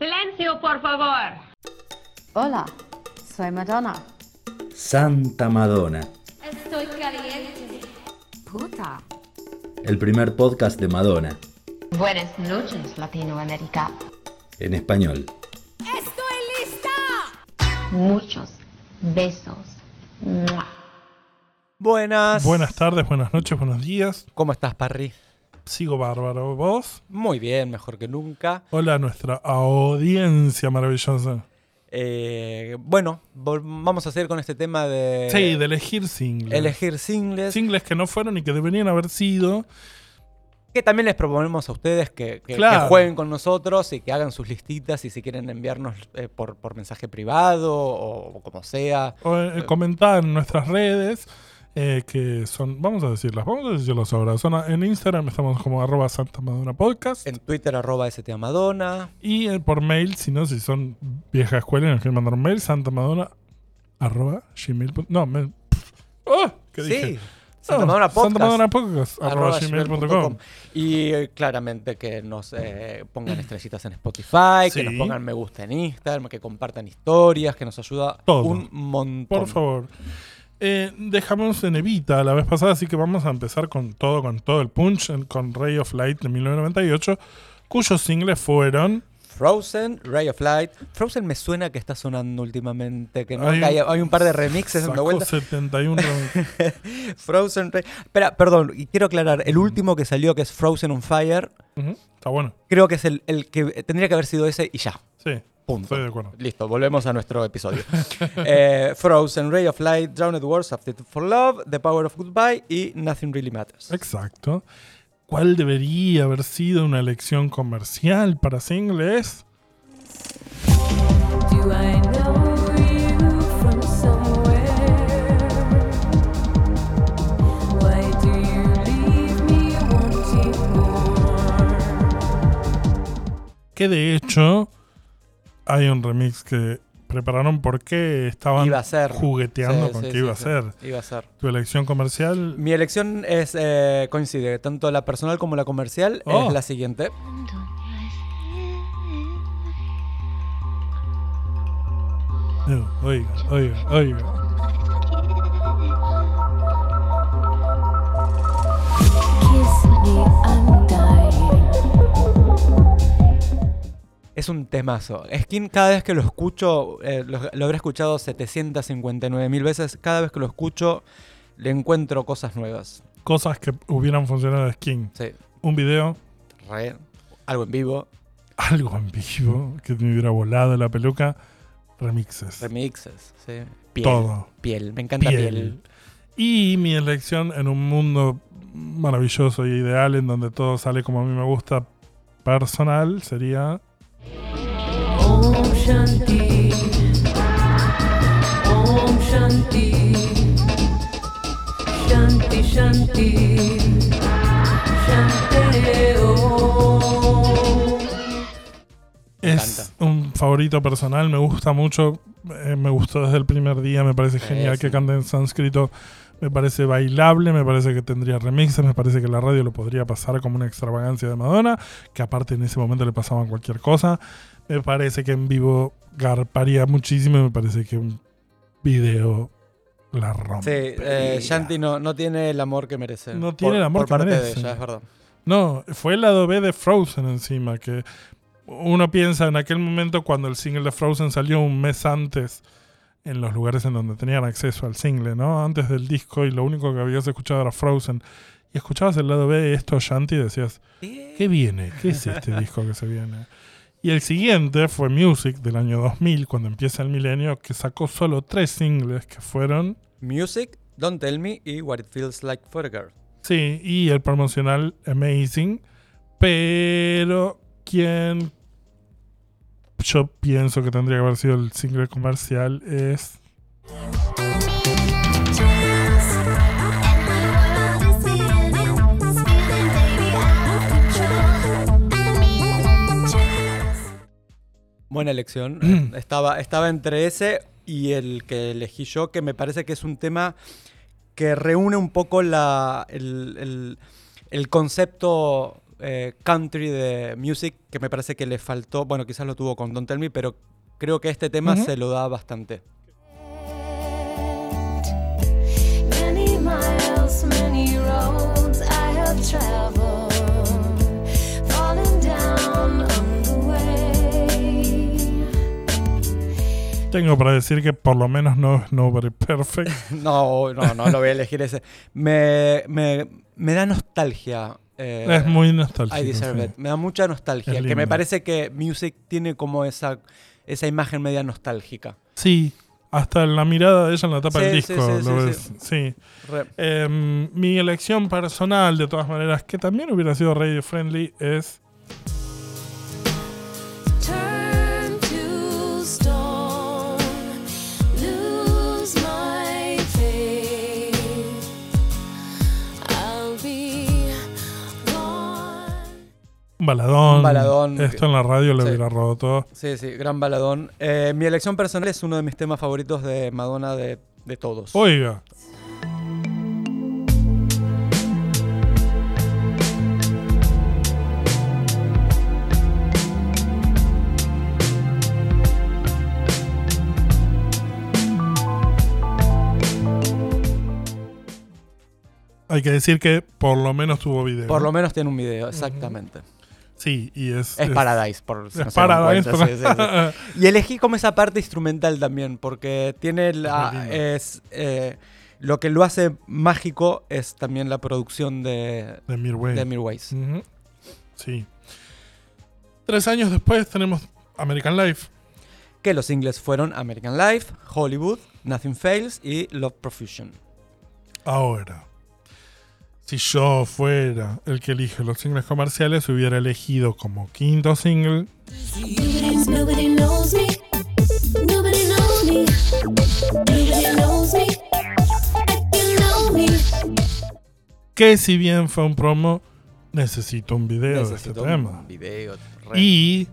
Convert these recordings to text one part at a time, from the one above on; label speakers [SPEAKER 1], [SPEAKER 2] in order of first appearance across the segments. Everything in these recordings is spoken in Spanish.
[SPEAKER 1] Silencio, por favor.
[SPEAKER 2] Hola, soy Madonna.
[SPEAKER 3] Santa Madonna,
[SPEAKER 4] Estoy caliente.
[SPEAKER 2] Puta.
[SPEAKER 3] el primer podcast de Madonna,
[SPEAKER 4] Buenas noches, Latinoamérica.
[SPEAKER 3] en español.
[SPEAKER 4] Muchos besos. ¡Mua!
[SPEAKER 5] Buenas.
[SPEAKER 6] Buenas tardes, buenas noches, buenos días.
[SPEAKER 5] ¿Cómo estás, Parry?
[SPEAKER 6] Sigo bárbaro. ¿Vos?
[SPEAKER 5] Muy bien, mejor que nunca.
[SPEAKER 6] Hola a nuestra audiencia maravillosa.
[SPEAKER 5] Eh, bueno, vamos a seguir con este tema de
[SPEAKER 6] Sí, de elegir singles.
[SPEAKER 5] elegir singles.
[SPEAKER 6] Singles que no fueron y que deberían haber sido.
[SPEAKER 5] Que también les proponemos a ustedes que, que-
[SPEAKER 6] Claro.
[SPEAKER 5] que jueguen con nosotros y que hagan sus listitas y si quieren enviarnos eh, por, por mensaje privado o, o como sea.
[SPEAKER 6] O, eh, comentar en nuestras redes. Eh, que son, vamos a decirlas, vamos a decirlas ahora. Son a- en Instagram estamos como arroba Santa Madonna Podcast.
[SPEAKER 5] En Twitter, arroba STA Madonna.
[SPEAKER 6] y eh, por mail, si no, si son vieja escuela y nos quieren mandar un mail, santamadonna arroba gmail. No, me, ¡Oh! ¿Qué dije?
[SPEAKER 5] Sí. Santa Madonna Podcast.
[SPEAKER 6] Santa Madonna Podcast,
[SPEAKER 5] arroba
[SPEAKER 6] gmail.com.
[SPEAKER 5] Y eh, claramente que nos eh, pongan estrellitas en Spotify,
[SPEAKER 6] Sí.
[SPEAKER 5] que nos pongan me gusta en Instagram, que compartan historias, que nos ayuda
[SPEAKER 6] Todo.
[SPEAKER 5] un montón.
[SPEAKER 6] Por favor. Eh, dejamos en Evita la vez pasada, así que vamos a empezar con todo, con todo el punch, con Ray of Light de 1998, cuyos singles fueron...
[SPEAKER 5] Frozen, Ray of Light. Frozen me suena que está sonando últimamente, que, no,
[SPEAKER 6] Hay un-
[SPEAKER 5] hay un par de remixes dando
[SPEAKER 6] sacó
[SPEAKER 5] vuelta.
[SPEAKER 6] 71...
[SPEAKER 5] Frozen, Ray- Espera, perdón, y quiero aclarar, el último que salió, que es Frozen on Fire,
[SPEAKER 6] Está bueno.
[SPEAKER 5] creo que es el, el que tendría que haber sido ese y ya.
[SPEAKER 6] Sí,
[SPEAKER 5] Punto.
[SPEAKER 6] estoy de acuerdo.
[SPEAKER 5] Listo, volvemos a nuestro episodio. Eh, Frozen, Ray of Light, Drowned World, Substitute for Love, The Power of Goodbye y Nothing Really Matters.
[SPEAKER 6] Exacto. ¿Cuál debería haber sido una elección comercial para singles?
[SPEAKER 7] Do I know you from somewhere? Why do you leave me wanting more?
[SPEAKER 6] Que de hecho hay un remix que prepararon porque estaban
[SPEAKER 5] Iba a ser.
[SPEAKER 6] jugueteando
[SPEAKER 5] Sí,
[SPEAKER 6] con
[SPEAKER 5] sí,
[SPEAKER 6] qué iba a ser.
[SPEAKER 5] Iba a ser.
[SPEAKER 6] Tu elección comercial.
[SPEAKER 5] Mi elección es eh, coincide, tanto la personal como la comercial
[SPEAKER 6] Oh.
[SPEAKER 5] es la siguiente.
[SPEAKER 6] Oiga, oiga, oiga.
[SPEAKER 5] Es un temazo. Skin, cada vez que lo escucho, eh, lo, lo habré escuchado 759 mil veces, cada vez que lo escucho le encuentro cosas nuevas.
[SPEAKER 6] Cosas que hubieran funcionado de skin.
[SPEAKER 5] Sí,
[SPEAKER 6] Un video,
[SPEAKER 5] re, algo en vivo,
[SPEAKER 6] algo en vivo, que me hubiera volado la peluca. Remixes.
[SPEAKER 5] remixes, sí. Piel,
[SPEAKER 6] Todo.
[SPEAKER 5] Piel, me encanta
[SPEAKER 6] Piel.
[SPEAKER 5] piel.
[SPEAKER 6] Y mi elección en un mundo maravilloso y ideal en donde todo sale como a mí me gusta personal sería Es un favorito personal, me gusta mucho, eh, me gustó desde el primer día, me parece
[SPEAKER 5] Sí,
[SPEAKER 6] genial
[SPEAKER 5] sí.
[SPEAKER 6] que cante en sánscrito, me parece bailable, me parece que tendría remixes, me parece que la radio lo podría pasar como una extravagancia de Madonna, que aparte en ese momento le pasaban cualquier cosa, me parece que en vivo garparía muchísimo y me parece que un video la rompe.
[SPEAKER 5] Sí, eh, Shanti no, no tiene el amor que merece.
[SPEAKER 6] No tiene
[SPEAKER 5] Por-
[SPEAKER 6] el amor
[SPEAKER 5] por
[SPEAKER 6] que
[SPEAKER 5] parte
[SPEAKER 6] merece.
[SPEAKER 5] de ella, es verdad.
[SPEAKER 6] No, fue el lado B de Frozen encima, que uno piensa en aquel momento cuando el single de Frozen salió un mes antes en los lugares en donde tenían acceso al single, ¿no? Antes del disco y lo único que habías escuchado era Frozen. Y escuchabas el lado B de esto, Shanti, y decías, ¿qué viene? ¿Qué es este disco que se viene? Y el siguiente fue Music del año 2000, cuando empieza el milenio, que sacó solo tres singles que fueron...
[SPEAKER 5] Music, Don't Tell Me y What It Feels Like for a Girl.
[SPEAKER 6] Sí, y el promocional Amazing. Pero quien yo pienso que tendría que haber sido el single comercial es.
[SPEAKER 5] Buena elección. estaba, estaba entre ese y el que elegí yo, que me parece que es un tema que reúne un poco la, el, el- el concepto eh, country de music que me parece que le faltó. Bueno, quizás lo tuvo con Don't Tell Me, pero creo que este tema se lo da bastante.
[SPEAKER 6] Tengo para decir que por lo menos no es Nobody Perfect.
[SPEAKER 5] No, no, no lo voy a elegir ese. Me, me, me da nostalgia. eh,
[SPEAKER 6] es muy nostálgico.
[SPEAKER 5] I Deserve
[SPEAKER 6] sí.
[SPEAKER 5] It. Me da mucha nostalgia.
[SPEAKER 6] Es
[SPEAKER 5] Que me parece que Music tiene como esa, esa imagen media nostálgica.
[SPEAKER 6] Sí, hasta la mirada de ella en la tapa
[SPEAKER 5] Sí,
[SPEAKER 6] del disco.
[SPEAKER 5] sí,
[SPEAKER 6] lo ves. Em, mi elección personal, de todas maneras, que también hubiera sido radio friendly, es baladón.
[SPEAKER 5] Un baladón
[SPEAKER 6] Esto en la radio lo
[SPEAKER 5] sí.
[SPEAKER 6] hubiera roto.
[SPEAKER 5] Sí, sí, gran baladón. Eh, mi elección personal es uno de mis temas favoritos de Madonna de, de todos.
[SPEAKER 6] Oiga. Hay que decir que por lo menos tuvo video.
[SPEAKER 5] Por lo menos tiene un video, exactamente.
[SPEAKER 6] Sí, y es.
[SPEAKER 5] Es Paradise, por si
[SPEAKER 6] Es
[SPEAKER 5] no se dan
[SPEAKER 6] Paradise.
[SPEAKER 5] cuenta, sí, sí, sí. Y elegí como esa parte instrumental también, porque tiene la. Es, eh, lo que lo hace mágico es también la producción de,
[SPEAKER 6] de Mirway.
[SPEAKER 5] de Mirwais.
[SPEAKER 6] Ujú. Sí. Tres años después tenemos American Life.
[SPEAKER 5] Que los singles fueron American Life, Hollywood, Nothing Fails y Love Profusion.
[SPEAKER 6] Ahora, si yo fuera el que elige los singles comerciales, hubiera elegido como quinto single que si bien fue un promo, necesito un video de este tema.
[SPEAKER 5] video.
[SPEAKER 6] Y,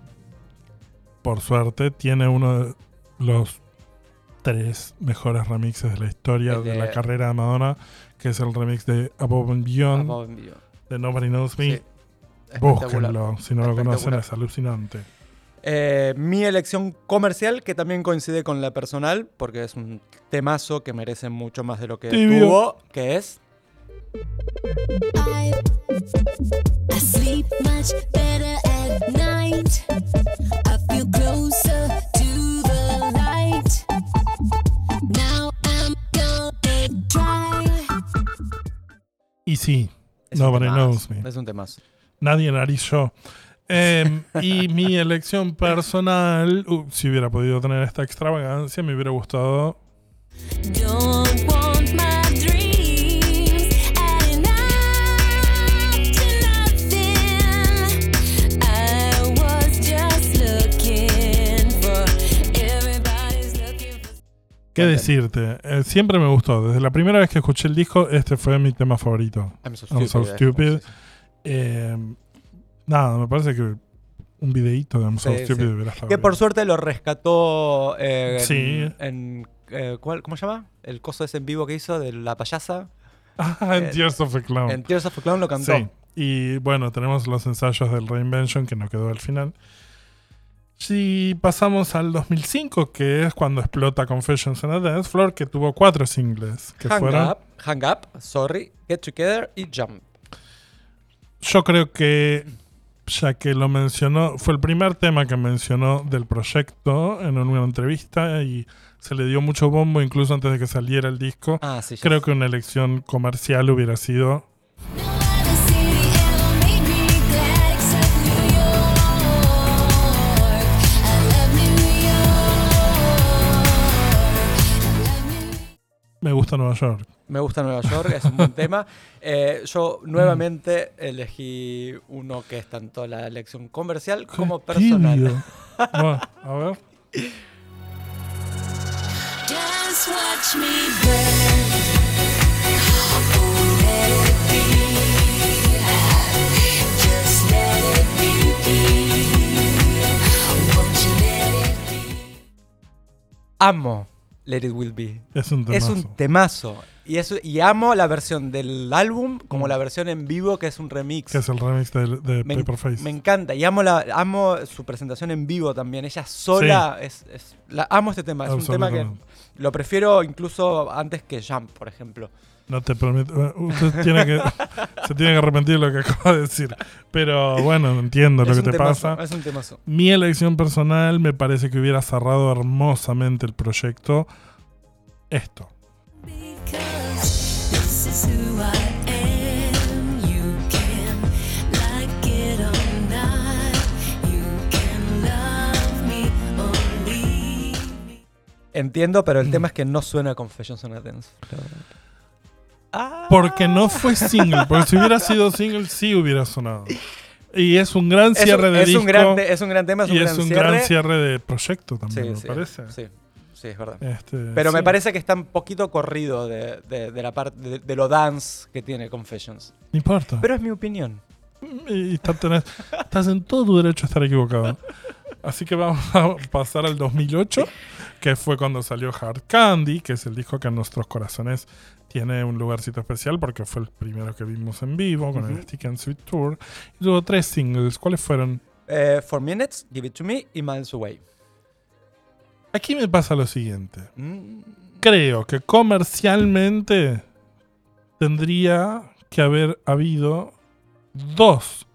[SPEAKER 6] por suerte, tiene uno de los tres mejores remixes de la historia de- la carrera de Madonna, que es el remix de Above and Beyond
[SPEAKER 5] Above and Beyond.
[SPEAKER 6] de Nobody Knows Me.
[SPEAKER 5] Sí.
[SPEAKER 6] Búsquenlo, si no lo conocen es alucinante.
[SPEAKER 5] Eh, mi elección comercial, que también coincide con la personal, porque es un temazo que merece mucho más de lo que
[SPEAKER 6] Tibio.
[SPEAKER 5] tuvo, que es
[SPEAKER 7] I, I sleep much better at night. I feel closer
[SPEAKER 6] Y sí,
[SPEAKER 5] es
[SPEAKER 6] Nobody Knows Me.
[SPEAKER 5] Es un temazo.
[SPEAKER 6] Nadie nariz yo. Em, y mi elección personal, uh, si hubiera podido tener esta extravagancia, me hubiera gustado
[SPEAKER 7] Don't
[SPEAKER 6] ¿Qué decirte? Eh, siempre me gustó. Desde la primera vez que escuché el disco, este fue mi tema favorito.
[SPEAKER 5] I'm so
[SPEAKER 6] I'm so
[SPEAKER 5] eh.
[SPEAKER 6] stupid.
[SPEAKER 5] Sí.
[SPEAKER 6] Eh, nada, me parece que un videíto de I'm So
[SPEAKER 5] Sí,
[SPEAKER 6] Stupid
[SPEAKER 5] sí. Que por suerte lo rescató eh, en,
[SPEAKER 6] Sí.
[SPEAKER 5] en, eh, ¿cuál- ¿cómo se llama? El coso ese en vivo que hizo de la payasa.
[SPEAKER 6] Ah, en Tears of a Clown.
[SPEAKER 5] En Tears of a Clown lo cantó.
[SPEAKER 6] Sí. Y bueno, tenemos los ensayos del Reinvention que no quedó al final. Si pasamos al 2005, que es cuando explota Confessions on a Dance Floor, que tuvo cuatro singles, que
[SPEAKER 5] Hang
[SPEAKER 6] fueron...
[SPEAKER 5] Up, Hang Up, Sorry, Get Together y Jump.
[SPEAKER 6] Yo creo que, ya que lo mencionó, fue el primer tema que mencionó del proyecto en una entrevista y se le dio mucho bombo incluso antes de que saliera el disco.
[SPEAKER 5] Ah, sí.
[SPEAKER 6] Creo que una elección comercial hubiera sido
[SPEAKER 7] Me
[SPEAKER 6] gusta Nueva York.
[SPEAKER 5] Me gusta Nueva York, es un buen tema. Eh, yo nuevamente elegí uno que es tanto la elección comercial como personal.
[SPEAKER 6] Bueno, a ver.
[SPEAKER 7] Just watch me burn.
[SPEAKER 5] Amo Let It Will Be.
[SPEAKER 6] Es un
[SPEAKER 5] Es
[SPEAKER 6] temazo.
[SPEAKER 5] un temazo. Y, eso, y amo la versión del álbum como
[SPEAKER 6] Mm.
[SPEAKER 5] la versión en vivo, que es un remix.
[SPEAKER 6] Que es el remix de, de
[SPEAKER 5] me,
[SPEAKER 6] Paperface.
[SPEAKER 5] me encanta. Y amo, la, amo su presentación en vivo también. Ella sola. Es, es- la, amo este tema. Es un tema que lo prefiero incluso antes que Jump, por ejemplo.
[SPEAKER 6] No te prometo. Usted tiene que, se tiene que arrepentir de lo que acabo de decir. Pero bueno, entiendo lo que te
[SPEAKER 5] temazo,
[SPEAKER 6] pasa.
[SPEAKER 5] Es un temazo.
[SPEAKER 6] Mi elección personal me parece que hubiera cerrado hermosamente el proyecto. Esto.
[SPEAKER 5] Entiendo, pero el
[SPEAKER 6] Mm.
[SPEAKER 5] tema es que no suena a Confessions on a Dance. Ah.
[SPEAKER 6] Porque no fue single. Porque si hubiera sido single, sí hubiera sonado. Y es un gran
[SPEAKER 5] Es un-
[SPEAKER 6] cierre de
[SPEAKER 5] es
[SPEAKER 6] disco.
[SPEAKER 5] un gran, te- es un gran tema, es un,
[SPEAKER 6] y
[SPEAKER 5] gran,
[SPEAKER 6] es un
[SPEAKER 5] cierre.
[SPEAKER 6] gran cierre de proyecto también,
[SPEAKER 5] Sí,
[SPEAKER 6] me
[SPEAKER 5] sí,
[SPEAKER 6] parece.
[SPEAKER 5] Sí, sí, es verdad.
[SPEAKER 6] Este,
[SPEAKER 5] Pero me parece que está un poquito corrido de, de- de la parte de, de lo dance que tiene Confessions.
[SPEAKER 6] No importa.
[SPEAKER 5] Pero es mi opinión.
[SPEAKER 6] Y tenés- estás en todo tu derecho a estar equivocado. Así que vamos a pasar al 2008, que fue cuando salió Hard Candy, que es el disco que en nuestros corazones tiene un lugarcito especial porque fue el primero que vimos en vivo con el. Stick and Sweet Tour. Y tuvo tres singles. ¿Cuáles fueron?
[SPEAKER 5] Eh, Four Minutes, Give It To Me y Miles Away.
[SPEAKER 6] Aquí me pasa lo siguiente.
[SPEAKER 5] Mm,
[SPEAKER 6] Creo que comercialmente tendría que haber habido dos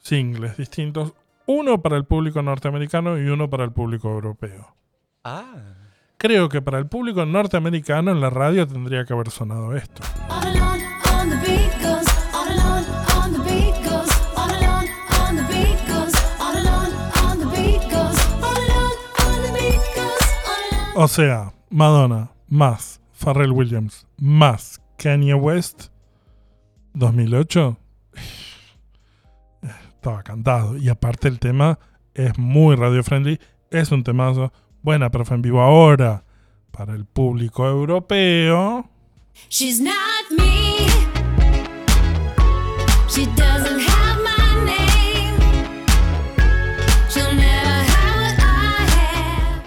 [SPEAKER 6] singles distintos. Uno para el público norteamericano y uno para el público europeo.
[SPEAKER 5] Ah.
[SPEAKER 6] Creo que para el público norteamericano en la radio tendría que haber sonado esto. O sea, Madonna más Pharrell Williams más Kanye West 2008 estaba cantado y aparte el tema es muy radio friendly es un temazo buena pero fue en vivo ahora para el público europeo
[SPEAKER 7] She's not me. She doesn't have my name. She'll never have what I have.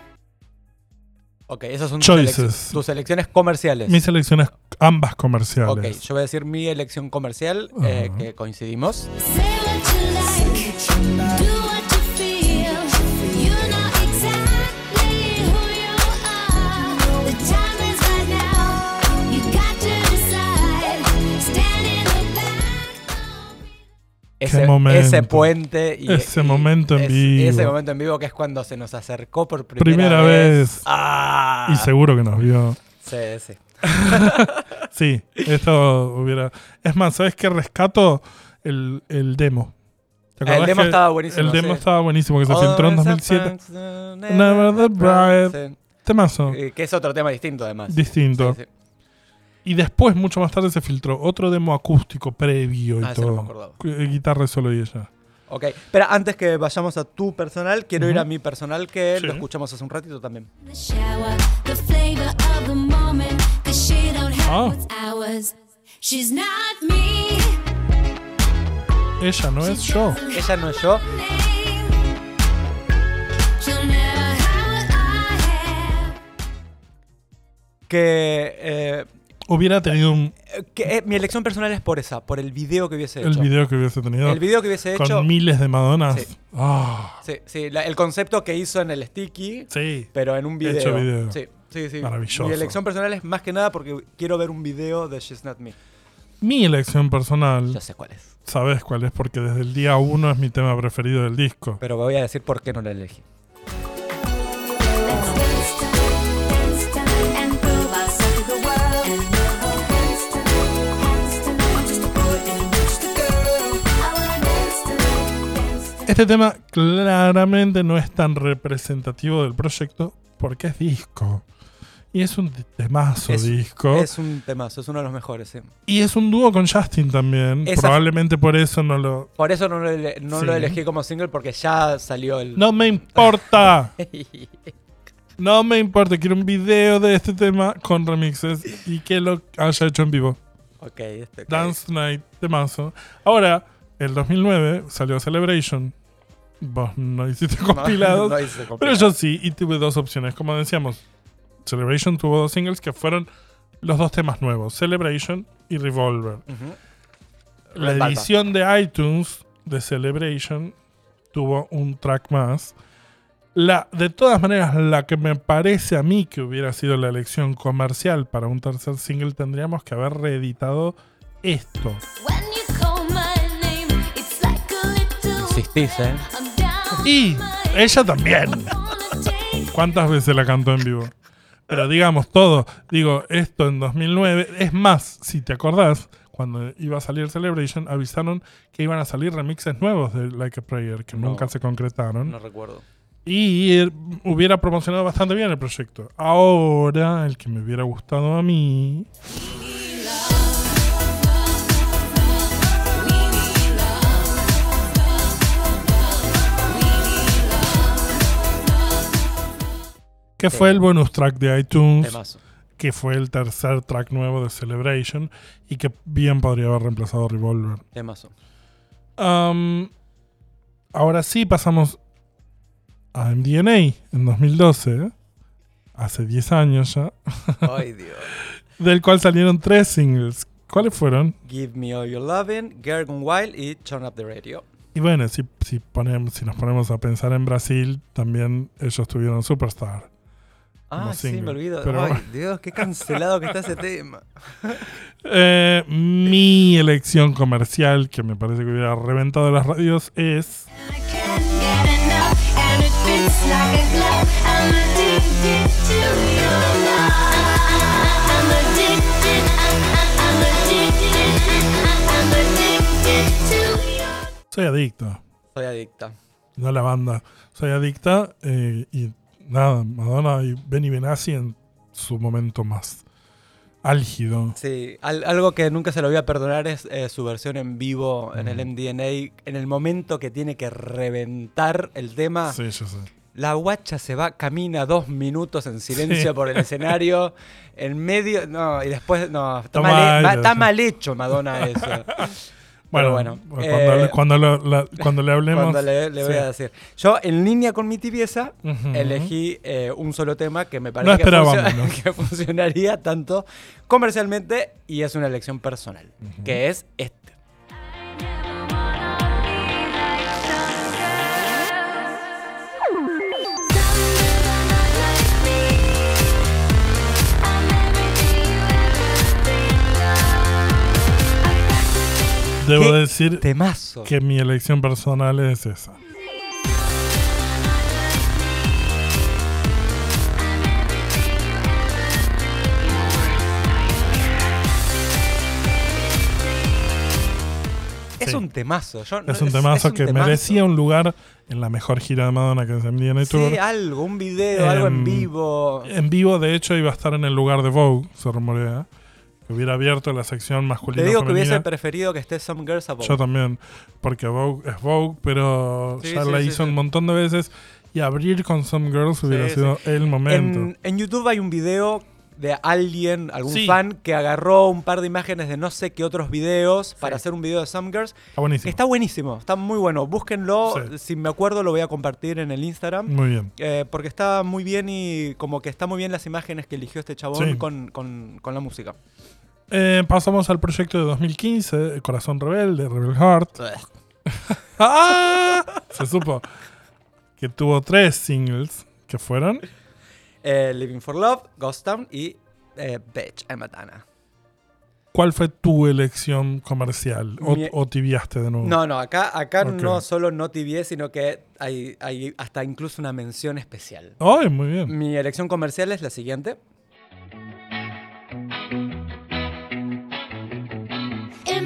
[SPEAKER 5] Ok, esas son tus,
[SPEAKER 6] Choices.
[SPEAKER 5] tus elecciones comerciales.
[SPEAKER 6] mis elecciones ambas comerciales
[SPEAKER 5] Ok, yo voy a decir mi elección comercial, eh,
[SPEAKER 6] Ajá.
[SPEAKER 5] que coincidimos.
[SPEAKER 7] Say what you like. Do
[SPEAKER 5] Ese,
[SPEAKER 6] momento.
[SPEAKER 5] ese puente y
[SPEAKER 6] Ese
[SPEAKER 5] y
[SPEAKER 6] momento en
[SPEAKER 5] es-
[SPEAKER 6] vivo.
[SPEAKER 5] Ese momento en vivo que es cuando se nos acercó por primera,
[SPEAKER 6] Primera vez.
[SPEAKER 5] Ah.
[SPEAKER 6] y seguro que nos vio
[SPEAKER 5] Sí, sí.
[SPEAKER 6] Sí, esto hubiera. Es más, ¿sabes qué rescato? El, el demo. ¿Te
[SPEAKER 5] El demo estaba buenísimo,
[SPEAKER 6] El demo
[SPEAKER 5] sí.
[SPEAKER 6] estaba buenísimo, que se filtró en 2007. Never the Bride. Temazo.
[SPEAKER 5] Que es otro tema distinto, además.
[SPEAKER 6] Distinto.
[SPEAKER 5] Sí, sí.
[SPEAKER 6] Y después, mucho más tarde, se filtró otro demo acústico previo y
[SPEAKER 5] Ah, ese no
[SPEAKER 6] todo.
[SPEAKER 5] me.
[SPEAKER 6] Eh, Guitarra solo y ella.
[SPEAKER 5] Ok, pero antes que vayamos a tu personal, quiero ir a mi personal que
[SPEAKER 6] Sí.
[SPEAKER 5] lo escuchamos hace un ratito también.
[SPEAKER 6] Ah. Ella no es yo.
[SPEAKER 5] Ella no es yo. Que, eh,
[SPEAKER 6] Hubiera tenido un,
[SPEAKER 5] que, eh, mi elección personal es por esa, por el video que hubiese
[SPEAKER 6] el
[SPEAKER 5] hecho.
[SPEAKER 6] video que hubiese tenido
[SPEAKER 5] El video que hubiese
[SPEAKER 6] con
[SPEAKER 5] hecho.
[SPEAKER 6] miles de Madonas.
[SPEAKER 5] Sí.
[SPEAKER 6] Ah,
[SPEAKER 5] Sí, sí, la- el concepto que hizo en el sticky,
[SPEAKER 6] sí.
[SPEAKER 5] pero en un video.
[SPEAKER 6] Hecho video.
[SPEAKER 5] Sí, sí, sí.
[SPEAKER 6] Maravilloso.
[SPEAKER 5] Mi elección personal es más que nada porque quiero ver un video de She's Not Me.
[SPEAKER 6] Mi elección personal,
[SPEAKER 5] Ya sé cuál es.
[SPEAKER 6] sabes cuál es, porque desde el día uno es mi tema preferido del disco.
[SPEAKER 5] Pero voy a decir por qué no la elegí.
[SPEAKER 6] Este tema claramente no es tan representativo del proyecto porque es disco. Y es un temazo
[SPEAKER 5] Es-
[SPEAKER 6] disco.
[SPEAKER 5] Es un temazo, es uno de los mejores, sí.
[SPEAKER 6] y es un dúo con Justin también.
[SPEAKER 5] Esa-
[SPEAKER 6] Probablemente por eso no lo...
[SPEAKER 5] Por eso no, lo, ele- no
[SPEAKER 6] Sí.
[SPEAKER 5] lo elegí como single porque ya salió el...
[SPEAKER 6] No me importa. No me importa. Quiero un video de este tema con remixes y que lo haya hecho en vivo.
[SPEAKER 5] ok, este.
[SPEAKER 6] Dance Night, temazo. Ahora, el 2009 salió Celebration. Vos no hiciste compilados.
[SPEAKER 5] no hice
[SPEAKER 6] Pero yo sí, y tuve dos opciones. Como decíamos, Celebration tuvo dos singles que fueron los dos temas nuevos, Celebration y Revolver. La
[SPEAKER 5] Red
[SPEAKER 6] edición de iTunes de Celebration tuvo un track más. La, de todas maneras, la que me parece a mí que hubiera sido la elección comercial para un tercer single, tendríamos que haber reeditado esto.
[SPEAKER 7] When you call my name, it's like a little
[SPEAKER 5] Insistís, ¿eh?
[SPEAKER 6] Y ella también. ¿Cuántas veces la cantó en vivo? Pero digamos todo, digo, esto en 2009, es más, si te acordás, cuando iba a salir Celebration, avisaron que iban a salir remixes nuevos de Like a Prayer, que
[SPEAKER 5] No.
[SPEAKER 6] nunca se concretaron.
[SPEAKER 5] No recuerdo.
[SPEAKER 6] Y eh, hubiera promocionado bastante bien el proyecto. Ahora, el que me hubiera gustado a mí. Que fue el bonus track de iTunes,
[SPEAKER 5] Temazo.
[SPEAKER 6] que fue el tercer track nuevo de Celebration y que bien podría haber reemplazado Revolver.
[SPEAKER 5] Temazo.
[SPEAKER 6] Ahora sí pasamos a MDNA en 2012, ¿eh? hace 10 años ya,
[SPEAKER 5] Ay, Dios.
[SPEAKER 6] del cual salieron tres singles. ¿Cuáles fueron?
[SPEAKER 5] Give me all your loving, Girl Gone Wild y Turn Up the Radio.
[SPEAKER 6] Y bueno, si, si, ponemos, si nos ponemos a pensar en Brasil, también ellos tuvieron Superstar.
[SPEAKER 5] Ah, sí, me olvido.
[SPEAKER 6] pero-
[SPEAKER 5] Ay, Dios, qué cancelado que está ese tema.
[SPEAKER 6] Eh, mi elección comercial, que me parece que hubiera reventado las radios, es... Soy adicto.
[SPEAKER 5] Soy adicta.
[SPEAKER 6] no la banda. Soy adicta eh, y nada, Madonna y Benny Benassi en su momento más álgido.
[SPEAKER 5] Sí, al- algo que nunca se lo voy a perdonar es eh, su versión en vivo en el MDNA. En el momento que tiene que reventar el tema,
[SPEAKER 6] Sí, yo sé.
[SPEAKER 5] la guacha se va, camina dos minutos en silencio
[SPEAKER 6] Sí.
[SPEAKER 5] por el escenario, en medio, no, y después, no, está,
[SPEAKER 6] Toma
[SPEAKER 5] mal, he-
[SPEAKER 6] aire,
[SPEAKER 5] ma- está
[SPEAKER 6] sí.
[SPEAKER 5] mal hecho Madonna eso.
[SPEAKER 6] Bueno,
[SPEAKER 5] bueno,
[SPEAKER 6] cuando,
[SPEAKER 5] eh,
[SPEAKER 6] cuando, lo- la- cuando le hablemos.
[SPEAKER 5] Cuando le, le voy
[SPEAKER 6] sí.
[SPEAKER 5] a decir. Yo, en línea con mi tibieza, elegí eh, un solo tema que me
[SPEAKER 6] No
[SPEAKER 5] parece que funcionaría tanto comercialmente y es una elección personal, que es este.
[SPEAKER 6] Debo
[SPEAKER 5] ¿Qué
[SPEAKER 6] decir
[SPEAKER 5] Temazo.
[SPEAKER 6] que mi elección personal es esa.
[SPEAKER 5] Es un temazo. yo
[SPEAKER 6] Es un temazo
[SPEAKER 5] un
[SPEAKER 6] que
[SPEAKER 5] temazo.
[SPEAKER 6] merecía un lugar en la mejor gira de Madonna que es MDNA Tour.
[SPEAKER 5] Sí, algo, un video, algo en vivo.
[SPEAKER 6] En vivo, de hecho, iba a estar en el lugar de Vogue, se rumorea. Que hubiera abierto la sección masculina
[SPEAKER 5] Te digo que hubiese preferido que esté Some Girls Above.
[SPEAKER 6] Yo también, porque Vogue es Vogue, pero
[SPEAKER 5] Sí,
[SPEAKER 6] ya
[SPEAKER 5] sí,
[SPEAKER 6] la
[SPEAKER 5] sí,
[SPEAKER 6] hizo un montón de veces y abrir con Some Girls hubiera sido el momento.
[SPEAKER 5] En, en YouTube hay un video de alguien, algún fan, que agarró un par de imágenes de no sé qué otros videos para hacer un video de Some Girls.
[SPEAKER 6] Está buenísimo.
[SPEAKER 5] Está buenísimo, está muy bueno. Búsquenlo. Si me acuerdo, lo voy a compartir en el Instagram.
[SPEAKER 6] Muy bien.
[SPEAKER 5] eh, porque está muy bien y como que está muy bien las imágenes que eligió este chabón con- con la música.
[SPEAKER 6] Eh, pasamos al proyecto de 2015, Corazón Rebelde, Rebel Heart. ¡Ah! Se supo que tuvo tres singles que fueron.
[SPEAKER 5] Eh, Living for Love, Ghost Town y eh, Bitch, I'm a Dana.
[SPEAKER 6] ¿Cuál fue tu elección comercial? ¿O,
[SPEAKER 5] Mi-
[SPEAKER 6] o tibiaste de nuevo?
[SPEAKER 5] No, no, acá, acá no solo no tibié, sino que hay, hay hasta incluso una mención especial.
[SPEAKER 6] ¡Ay, muy bien!
[SPEAKER 5] Mi elección comercial es la siguiente.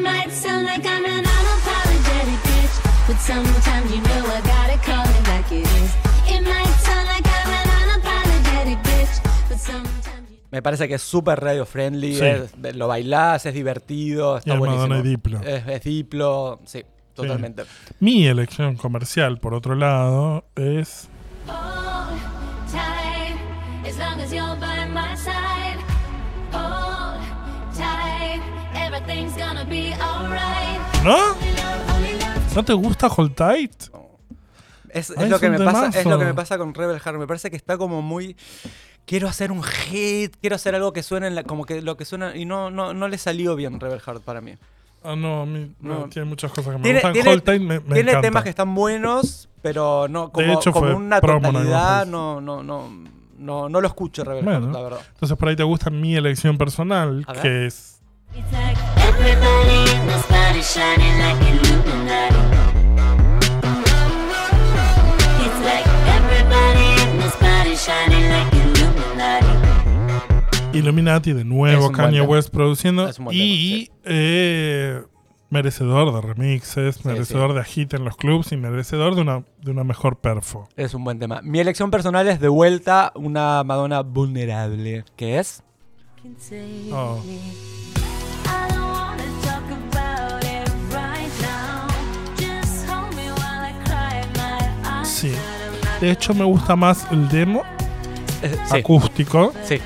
[SPEAKER 7] Might sound like I'm an unapologetic bitch, but sometimes you know I gotta call it like it is. It might sound like I'm an unapologetic bitch, but sometimes you
[SPEAKER 5] Me parece que es súper radio friendly,
[SPEAKER 6] Sí.
[SPEAKER 5] es- lo bailás, es divertido, está
[SPEAKER 6] Y es
[SPEAKER 5] buenísimo.
[SPEAKER 6] Madonna y Diplo.
[SPEAKER 5] Es, es Diplo, sí, totalmente.
[SPEAKER 6] Mi elección comercial, por otro lado, es.
[SPEAKER 7] hold tight as long as you're by my side. Hold
[SPEAKER 6] ¿No? ¿No te gusta Hold Tight?
[SPEAKER 5] Es, es
[SPEAKER 6] Ay,
[SPEAKER 5] lo que me pasa, es lo que me pasa con Rebel Heart. Me parece que está como muy. quiero hacer un hit, quiero hacer algo que suene en la- como que lo que suena y no no no le salió bien Rebel Heart para mí.
[SPEAKER 6] Ah, no, a mí
[SPEAKER 5] No.
[SPEAKER 6] no, tiene muchas cosas que me
[SPEAKER 5] Tiene-
[SPEAKER 6] gustan.
[SPEAKER 5] tiene-
[SPEAKER 6] Hold Tight me, me
[SPEAKER 5] Tiene
[SPEAKER 6] encanta.
[SPEAKER 5] temas que están buenos, pero no como,
[SPEAKER 6] hecho,
[SPEAKER 5] como una totalidad no no no no no lo escucho Rebel
[SPEAKER 6] Bueno.
[SPEAKER 5] Heart, la verdad.
[SPEAKER 6] Entonces por ahí te gusta mi elección personal, que es
[SPEAKER 7] It's like everybody in this body shining like Illuminati. It's like everybody in this body shining like Illuminati.
[SPEAKER 6] Illuminati, de nuevo Kanye
[SPEAKER 5] tema.
[SPEAKER 6] West produciendo. Y eh, merecedor de remixes, merecedor de hit en los clubs y merecedor de una, de una mejor perfo.
[SPEAKER 5] Es un buen tema. Mi elección personal es de vuelta una Madonna vulnerable, que es
[SPEAKER 6] Oh. De hecho, me gusta más el demo
[SPEAKER 5] eh, sí,
[SPEAKER 6] acústico
[SPEAKER 5] sí.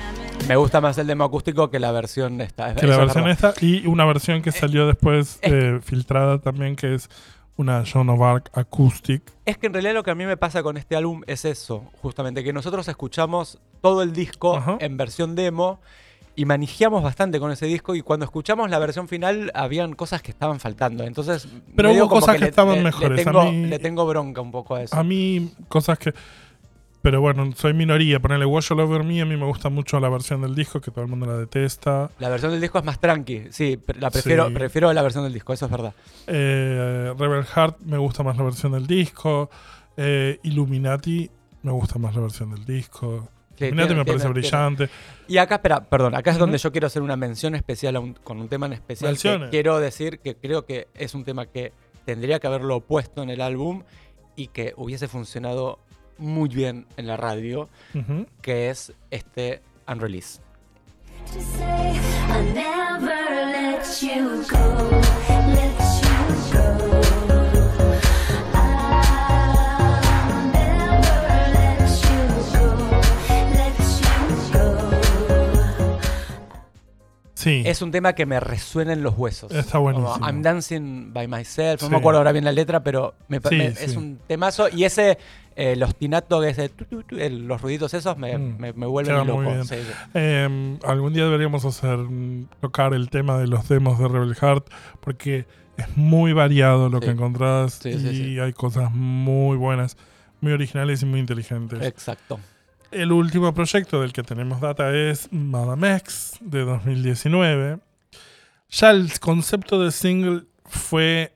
[SPEAKER 5] Me gusta más el demo acústico que la versión esta.
[SPEAKER 6] que la versión esta y una versión que salió después
[SPEAKER 5] es
[SPEAKER 6] eh, filtrada también, que es una Joan of Arc acoustic.
[SPEAKER 5] Es que en realidad lo que a mí me pasa con este álbum es eso, justamente, que nosotros escuchamos todo el disco
[SPEAKER 6] Ajá.
[SPEAKER 5] en versión demo y manejamos bastante con ese disco y cuando escuchamos la versión final habían cosas que estaban faltando. Entonces,
[SPEAKER 6] Pero hubo cosas que
[SPEAKER 5] le-
[SPEAKER 6] estaban
[SPEAKER 5] le-
[SPEAKER 6] mejores.
[SPEAKER 5] Le
[SPEAKER 6] A
[SPEAKER 5] tengo,
[SPEAKER 6] mí-
[SPEAKER 5] le tengo bronca un poco a eso.
[SPEAKER 6] A mí, cosas que. Pero bueno, soy minoría. Ponerle Wash All Over Me, a mí me gusta mucho la versión del disco, que todo el mundo la detesta.
[SPEAKER 5] La versión del disco es más tranqui, sí, la prefiero,
[SPEAKER 6] Sí.
[SPEAKER 5] prefiero la versión del disco, eso es verdad.
[SPEAKER 6] Eh, Rebel Heart me gusta más la versión del disco. Eh, Illuminati me gusta más la versión del disco.
[SPEAKER 5] Tiene-
[SPEAKER 6] me parece
[SPEAKER 5] tiene-
[SPEAKER 6] brillante.
[SPEAKER 5] Y acá, espera, perdón, acá es donde yo quiero hacer una mención especial a un- con un tema en especial. que quiero decir que creo que es un tema que tendría que haberlo puesto en el álbum y que hubiese funcionado muy bien en la radio,
[SPEAKER 6] Ujú.
[SPEAKER 5] que es este Unreleased.
[SPEAKER 7] To say I'll never let you go, let you go.
[SPEAKER 6] Sí.
[SPEAKER 5] Es un tema que me resuena en los huesos.
[SPEAKER 6] Está buenísimo.
[SPEAKER 5] Como I'm Dancing by Myself. No
[SPEAKER 6] Sí.
[SPEAKER 5] me acuerdo ahora bien la letra, pero me
[SPEAKER 6] Sí,
[SPEAKER 5] me- es un temazo. Y ese, eh, los tinatos, ese, tu, tu, tu, el- los ruiditos esos, me,
[SPEAKER 6] Mm.
[SPEAKER 5] me, me vuelven loco.
[SPEAKER 6] Eh, algún día deberíamos hacer mm, tocar el tema de los demos de Rebel Heart porque es muy variado lo que encontrás y hay cosas muy buenas, muy originales y muy inteligentes.
[SPEAKER 5] Exacto.
[SPEAKER 6] El último proyecto del que tenemos data es Madame X de 2019. Ya el concepto de single fue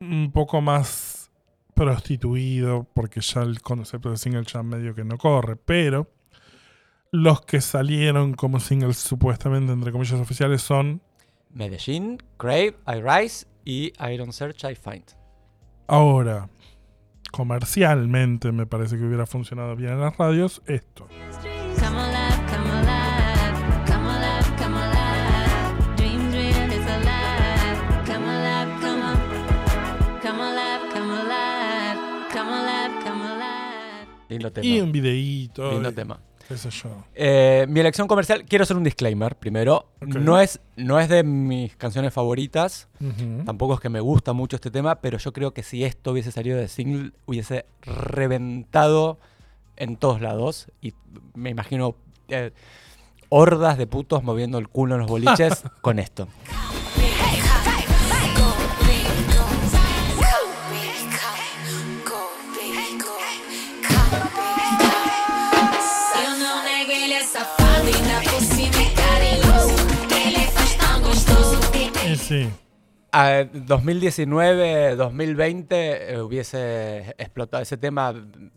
[SPEAKER 6] un poco más prostituido porque ya el concepto de single ya medio que no corre, pero los que salieron como singles supuestamente entre comillas oficiales son
[SPEAKER 5] Medellín, Crave, I Rise y Iron Search, I Find.
[SPEAKER 6] ahora comercialmente me parece que hubiera funcionado bien en las radios esto. Y un videíto,
[SPEAKER 5] Lindo
[SPEAKER 6] y
[SPEAKER 5] tema.
[SPEAKER 6] Qué sé yo.
[SPEAKER 5] Eh, mi elección comercial, quiero hacer un disclaimer primero. No, es, no es de mis canciones favoritas. Tampoco es que me gusta mucho este tema, pero yo creo que si esto hubiese salido de single, hubiese reventado en todos lados. Y me imagino eh, hordas de putos moviendo el culo en los boliches con esto.
[SPEAKER 6] Sí,
[SPEAKER 5] Ah, 2019, 2020 eh, hubiese explotado ese tema,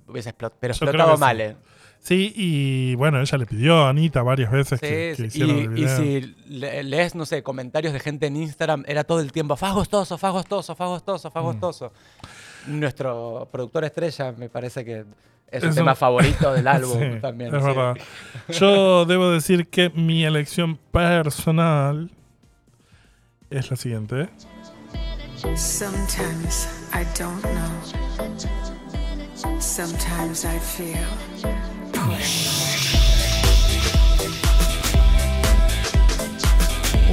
[SPEAKER 5] hubiese explotado, pero
[SPEAKER 6] Yo creo
[SPEAKER 5] explotado
[SPEAKER 6] que sí.
[SPEAKER 5] mal. eh.
[SPEAKER 6] Sí, y bueno, ella le pidió a Anita varias veces que,
[SPEAKER 5] Sí,
[SPEAKER 6] que
[SPEAKER 5] sí.
[SPEAKER 6] hicieran el
[SPEAKER 5] Y, y
[SPEAKER 6] video.
[SPEAKER 5] si le- lees, no sé, comentarios de gente en Instagram, era todo el tiempo, faz gostoso, faz gostoso,
[SPEAKER 6] Mm.
[SPEAKER 5] Nuestro productor estrella me parece que es,
[SPEAKER 6] Es
[SPEAKER 5] tema
[SPEAKER 6] un-
[SPEAKER 5] favorito del álbum
[SPEAKER 6] Sí,
[SPEAKER 5] también.
[SPEAKER 6] Es
[SPEAKER 5] sí.
[SPEAKER 6] verdad. Yo debo decir que mi elección personal es la siguiente.
[SPEAKER 1] Sometimes I don't know. Sometimes I feel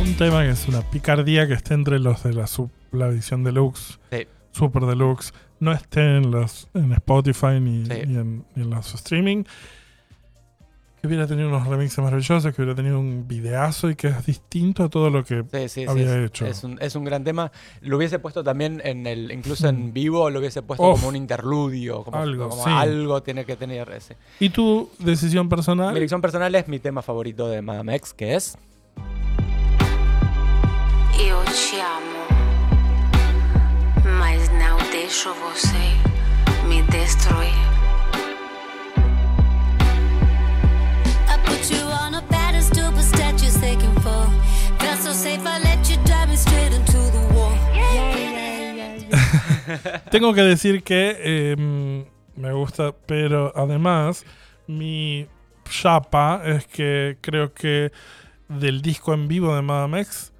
[SPEAKER 6] Un tema que es una picardía que esté entre los de la, sub- la edición deluxe,
[SPEAKER 5] Sí.
[SPEAKER 6] super deluxe, no esté en, los, en Spotify ni,
[SPEAKER 5] Sí.
[SPEAKER 6] ni en, ni en los streaming. Que hubiera tenido unos remixes maravillosos, que hubiera tenido un videazo y que es distinto a todo lo que
[SPEAKER 5] Sí, sí, sí,
[SPEAKER 6] había
[SPEAKER 5] es,
[SPEAKER 6] hecho.
[SPEAKER 5] es un, es un gran tema. Lo hubiese puesto también en el, incluso en vivo, lo hubiese puesto
[SPEAKER 6] Uf.
[SPEAKER 5] como un interludio, como
[SPEAKER 6] Algo,
[SPEAKER 5] como
[SPEAKER 6] sí.
[SPEAKER 5] algo tiene que tener ese.
[SPEAKER 6] ¿Y tu decisión personal?
[SPEAKER 5] Mi elección personal es mi tema favorito de Madame X, que es
[SPEAKER 1] Eu te amo, mas não deixo você me destruir.
[SPEAKER 6] Tengo que decir que eh, me gusta, pero además mi chapa es que creo que del disco en vivo de Madame X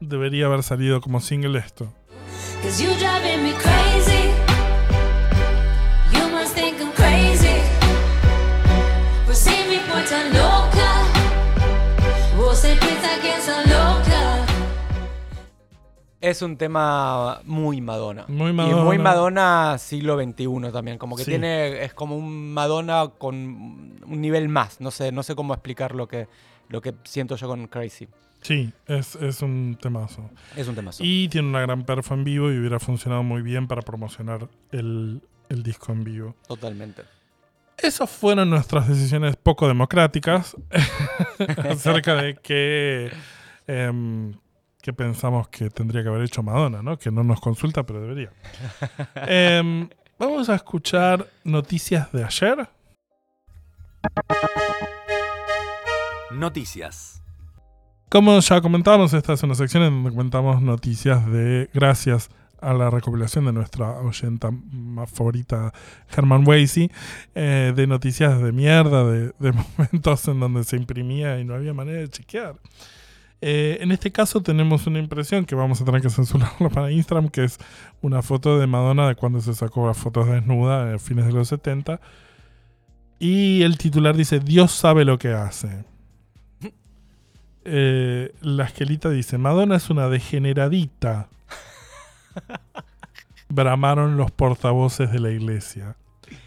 [SPEAKER 6] debería haber salido como single esto.
[SPEAKER 5] Es un tema muy Madonna.
[SPEAKER 6] Muy
[SPEAKER 5] Y
[SPEAKER 6] Madonna.
[SPEAKER 5] muy Madonna siglo XXI también. Como que
[SPEAKER 6] Sí.
[SPEAKER 5] tiene. Es como un Madonna con un nivel más. No sé, no sé cómo explicar lo que, lo que siento yo con Crazy.
[SPEAKER 6] Sí, es, es un temazo.
[SPEAKER 5] Es un temazo.
[SPEAKER 6] Y tiene una gran perfo en vivo y hubiera funcionado muy bien para promocionar el, el disco en vivo.
[SPEAKER 5] Totalmente.
[SPEAKER 6] Esas fueron nuestras decisiones poco democráticas acerca de qué, em, qué pensamos que tendría que haber hecho Madonna, ¿no? Que no nos consulta, pero debería. Em, vamos a escuchar noticias de ayer.
[SPEAKER 3] Noticias.
[SPEAKER 6] Como ya comentábamos, esta es una sección en donde comentamos noticias de gracias a la recopilación de nuestra oyenta más favorita, Herman Weisey, eh, de noticias de mierda, de, de momentos en donde se imprimía y no había manera de chequear. Eh, en este caso tenemos una impresión que vamos a tener que censurarlo para Instagram, que es una foto de Madonna de cuando se sacó las fotos desnuda a fines de los 70. Y el titular dice, Dios sabe lo que hace. Eh, la esquelita dice, Madonna es una degeneradita. Bramaron los portavoces de la iglesia.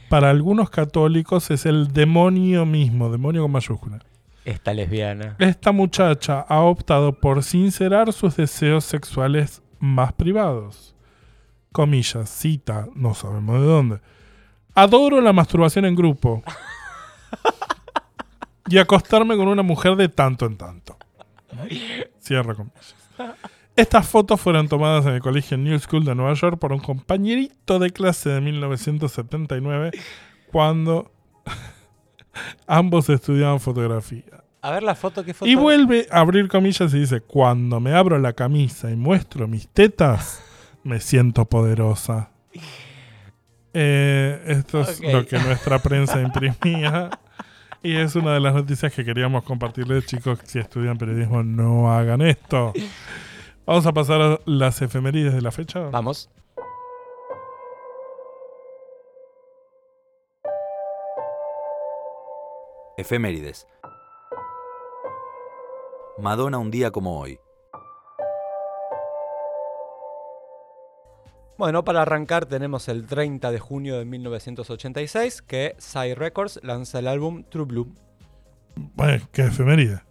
[SPEAKER 6] Para algunos católicos es el demonio mismo, demonio con mayúscula.
[SPEAKER 5] Esta lesbiana.
[SPEAKER 6] Esta muchacha ha optado por sincerar sus deseos sexuales más privados. Comillas, cita, no sabemos de dónde. Adoro la masturbación en grupo. y acostarme con una mujer de tanto en tanto. Cierra comillas. Estas fotos fueron tomadas en el colegio New School de Nueva York por un compañerito de clase de 1979 cuando ambos estudiaban fotografía.
[SPEAKER 5] A ver la foto, ¿qué foto?
[SPEAKER 6] Y vuelve a abrir comillas y dice, cuando me abro la camisa y muestro mis tetas, me siento poderosa. Eh, esto es lo que nuestra prensa imprimía. Y es una de las noticias que queríamos compartirles, chicos, si estudian periodismo, no hagan esto. Vamos a pasar a las efemérides de la fecha.
[SPEAKER 5] Vamos.
[SPEAKER 3] Efemérides. Madonna un día como hoy.
[SPEAKER 5] Bueno, para arrancar tenemos el 30 de junio de 1986 que Psy Records lanza el álbum True Blue.
[SPEAKER 6] Bueno, qué efeméride.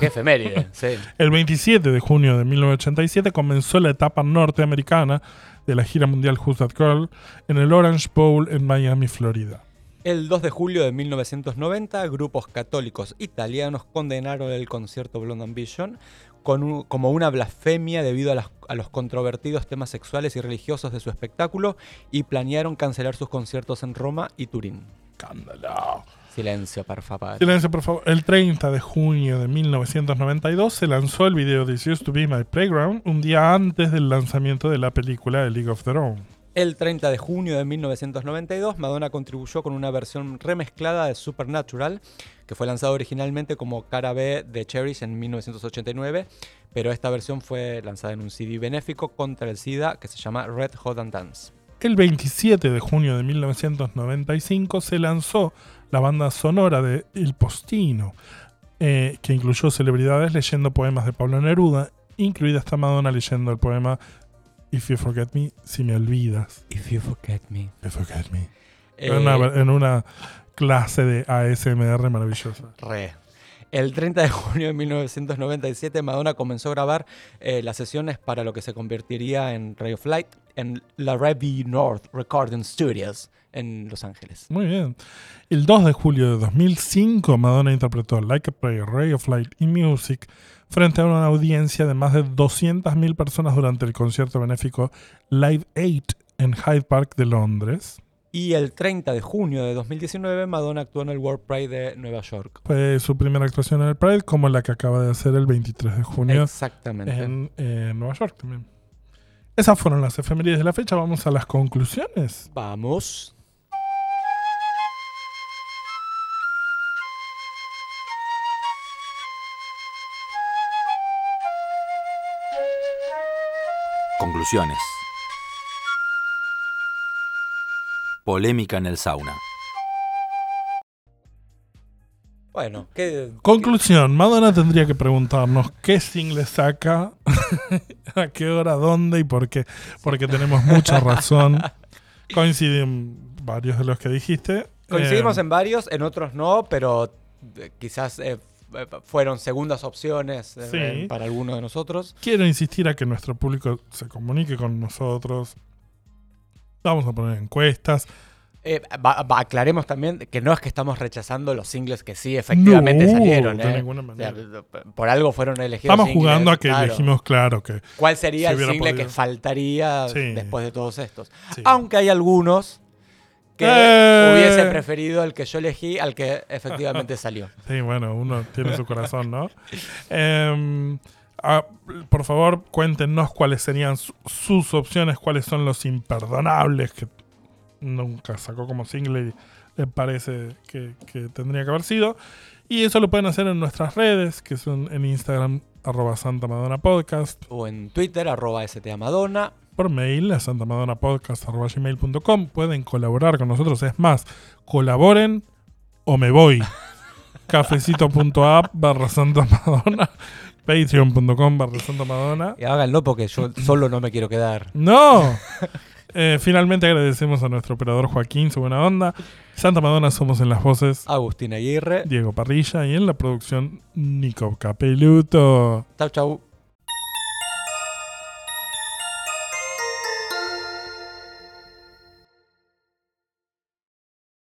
[SPEAKER 5] Qué efeméride, sí.
[SPEAKER 6] El 27 de junio de 1987 comenzó la etapa norteamericana de la gira mundial Who's That Girl en el Orange Bowl en Miami, Florida.
[SPEAKER 5] El 2 de julio de 1990, grupos católicos italianos condenaron el concierto Blonde Ambition con un- como una blasfemia debido a, las- a los controvertidos temas sexuales y religiosos de su espectáculo y planearon cancelar sus conciertos en Roma y Turín.
[SPEAKER 6] ¡Escándalo!
[SPEAKER 5] Silencio, por favor.
[SPEAKER 6] Silencio, por favor. El 30 de junio de 1992 se lanzó el video This Used to Be My Playground, un día antes del lanzamiento de la película The League of Their Own.
[SPEAKER 5] El 30 de junio de 1992, Madonna contribuyó con una versión remezclada de Supernatural, que fue lanzado originalmente como cara B de Cherish en 1989, pero esta versión fue lanzada en un CD benéfico contra el SIDA que se llama Red Hot and Dance.
[SPEAKER 6] El 27 de junio de 1995 se lanzó la banda sonora de El Postino, eh, que incluyó celebridades leyendo poemas de Pablo Neruda, incluida esta Madonna leyendo el poema If You Forget Me, si me olvidas.
[SPEAKER 5] If you forget me.
[SPEAKER 6] If you forget me.
[SPEAKER 5] Eh,
[SPEAKER 6] En, una, en una clase de ASMR maravillosa.
[SPEAKER 5] Re. El 30 de junio de 1997, Madonna comenzó a grabar eh, las sesiones para lo que se convertiría en Radio Flight en la Revy North Recording Studios en Los Ángeles.
[SPEAKER 6] Muy bien. El 2 de julio de 2005, Madonna interpretó Like a Prayer, Ray of Light y Music frente a una audiencia de más de 200.000 personas durante el concierto benéfico Live 8 en Hyde Park de Londres.
[SPEAKER 5] Y el 30 de junio de 2019, Madonna actuó en el World Pride de Nueva York.
[SPEAKER 6] Fue su primera actuación en el Pride, como la que acaba de hacer el 23 de junio
[SPEAKER 5] Exactamente.
[SPEAKER 6] en eh, Nueva York también. Esas fueron las efemérides de la fecha. Vamos a las conclusiones.
[SPEAKER 5] Vamos.
[SPEAKER 3] Conclusiones. Polémica en el sauna.
[SPEAKER 5] Bueno, ¿qué,
[SPEAKER 6] Conclusión, Madonna tendría que preguntarnos qué single saca, a qué hora, dónde y por qué. Porque tenemos mucha razón. Coinciden varios de los que dijiste.
[SPEAKER 5] Coincidimos
[SPEAKER 6] Eh,
[SPEAKER 5] en varios, en otros no, pero eh, quizás eh, fueron segundas opciones eh,
[SPEAKER 6] Sí.
[SPEAKER 5] eh, para algunos de nosotros.
[SPEAKER 6] Quiero insistir a que nuestro público se comunique con nosotros. Vamos a poner encuestas.
[SPEAKER 5] Eh, va- va- aclaremos también que no es que estamos rechazando los singles que sí efectivamente
[SPEAKER 6] No,
[SPEAKER 5] salieron.
[SPEAKER 6] de
[SPEAKER 5] eh.
[SPEAKER 6] ninguna
[SPEAKER 5] O sea,
[SPEAKER 6] manera.
[SPEAKER 5] por algo fueron elegidos.
[SPEAKER 6] Estamos
[SPEAKER 5] singles,
[SPEAKER 6] jugando a que
[SPEAKER 5] claro.
[SPEAKER 6] elegimos claro que
[SPEAKER 5] ¿Cuál sería el single
[SPEAKER 6] podido.
[SPEAKER 5] que faltaría
[SPEAKER 6] Sí.
[SPEAKER 5] después de todos estos?
[SPEAKER 6] sí.
[SPEAKER 5] Aunque hay algunos que
[SPEAKER 6] Eh.
[SPEAKER 5] Preferido el que yo elegí al que efectivamente salió.
[SPEAKER 6] Sí, bueno, uno tiene su corazón, ¿no? Em, ah, por favor, cuéntenos cuáles serían su- sus opciones, cuáles son los imperdonables que nunca sacó como single y le parece que, que tendría que haber sido. Y eso lo pueden hacer en nuestras redes, que son en Instagram, arroba Santa Madonna Podcast,
[SPEAKER 5] O en Twitter, arroba STAmadonna.
[SPEAKER 6] Por mail a santamadonnapodcast.gmail.com. Pueden colaborar con nosotros. Es más, colaboren o me voy. Cafecito.app barra Santa Madonna. Patreon.com barra Santa Madonna.
[SPEAKER 5] Y háganlo porque yo solo no me quiero quedar.
[SPEAKER 6] ¡No! Eh, finalmente agradecemos a nuestro operador Joaquín, su buena onda. Santa Madonna somos en las voces
[SPEAKER 5] Agustín Aguirre.
[SPEAKER 6] Diego Parrilla y en la producción Nico Capeluto.
[SPEAKER 5] Chau, chau.